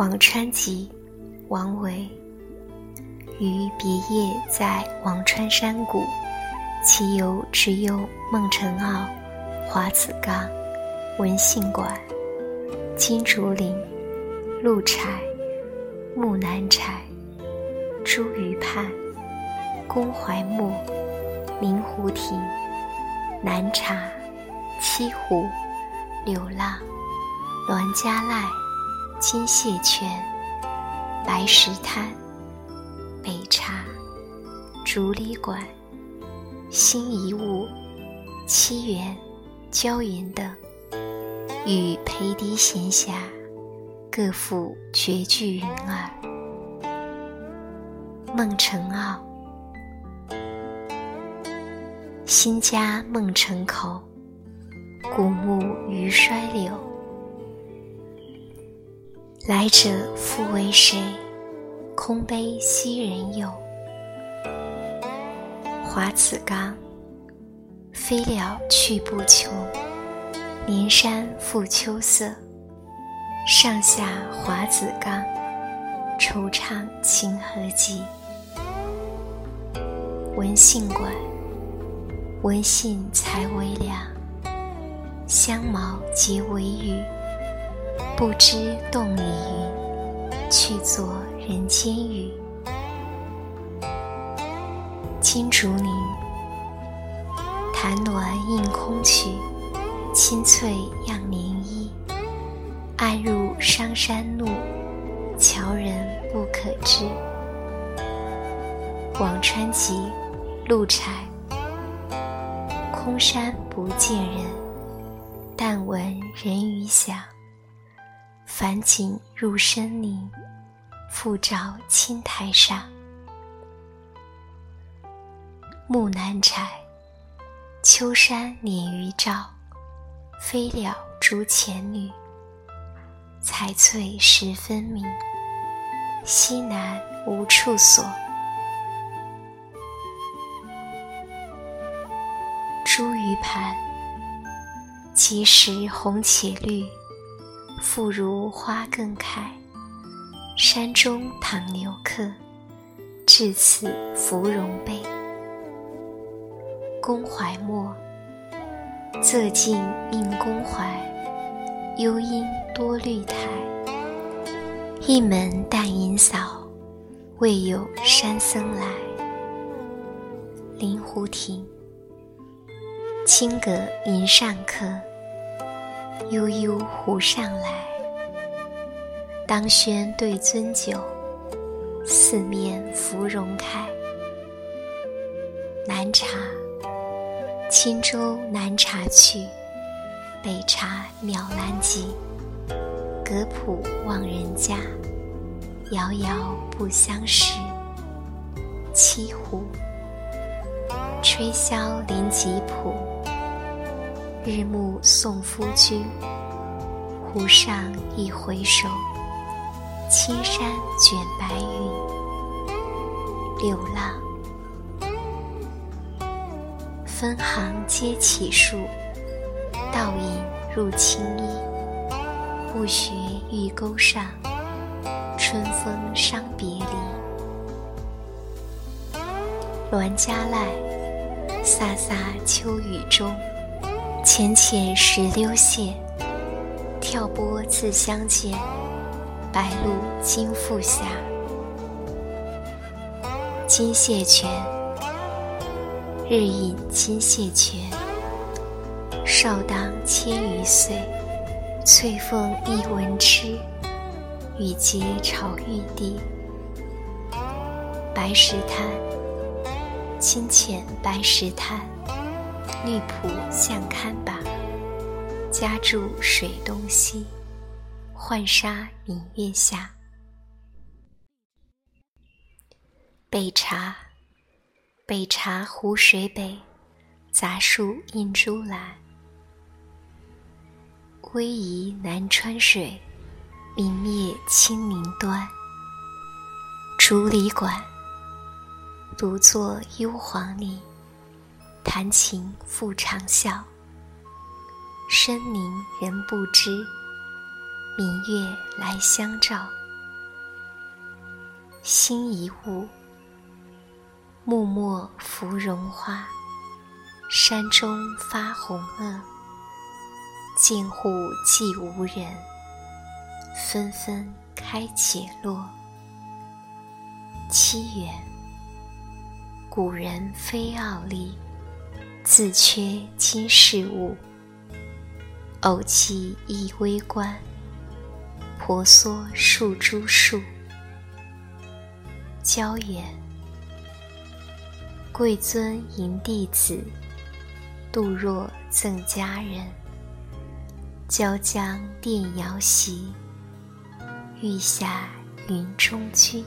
辋川集，王维。于别业在辋川山谷，其游只有孟城坳、华子冈、文信馆、金竹林、鹿柴、木南柴、茱萸畔、公槐木、明湖亭、南茶、西湖、流浪、栾家赖、金蟹泉、白石滩。北茶、竹里馆、新遗物、七园、郊园等，与裴迪闲暇，各赋绝句云耳。孟城坳，新家孟城口，古木余衰柳。来者复为谁？空悲昔人有，华子冈。飞鸟去不穷，连山复秋色。上下华子冈，惆怅清河寂。文信馆，文信才为凉，香茅皆为玉，不知洞里云，去作。人间雨，金竹林，潭暖映空曲，清翠漾涟漪。暗入商山路，樵人不可知。辋川集，鹿柴。空山不见人，但闻人语响。返景入深林。复照青苔上，木南柴。秋山敛余照，飞鸟逐前缕。彩翠十分明，西南无处所。茱萸盘，其实红且绿，复如花更开。山中唐留客，至此芙蓉被。宫怀墨，仄径映宫怀，幽阴多绿苔。一门淡影扫，未有山僧来。临湖亭，清阁迎上客，悠悠湖上来。当轩对樽酒，四面芙蓉开。南茶，轻舟南茶去，北茶渺南极。隔浦望人家，遥遥不相识。七湖，吹箫临吉浦，日暮送夫君。湖上一回首。青山卷白云，流浪。分行皆起树，倒影入青衣。不学玉钩上，春风伤别离。栾家濑，飒飒秋雨中。浅浅石榴泻，跳波自相见。白露金复下，金蟹泉，日饮金蟹泉。少当千余岁，翠凤一闻之，羽结巢玉帝。白石滩，清浅白石滩，绿浦向堪把，家住水东西。浣纱明月下，北茶，北茶湖水北，杂树映珠栏。逶迤南川水，明灭青林端。竹里馆，独坐幽篁里，弹琴复长啸。深林人不知。明月来相照。心一物，木末芙蓉花，山中发红萼。近户寂无人，纷纷开且落。七元，古人非傲立，自缺今世物。偶其一微观，婆娑数株树。郊远，贵尊迎弟子，杜若赠佳人。椒江殿遥席，玉下云中君。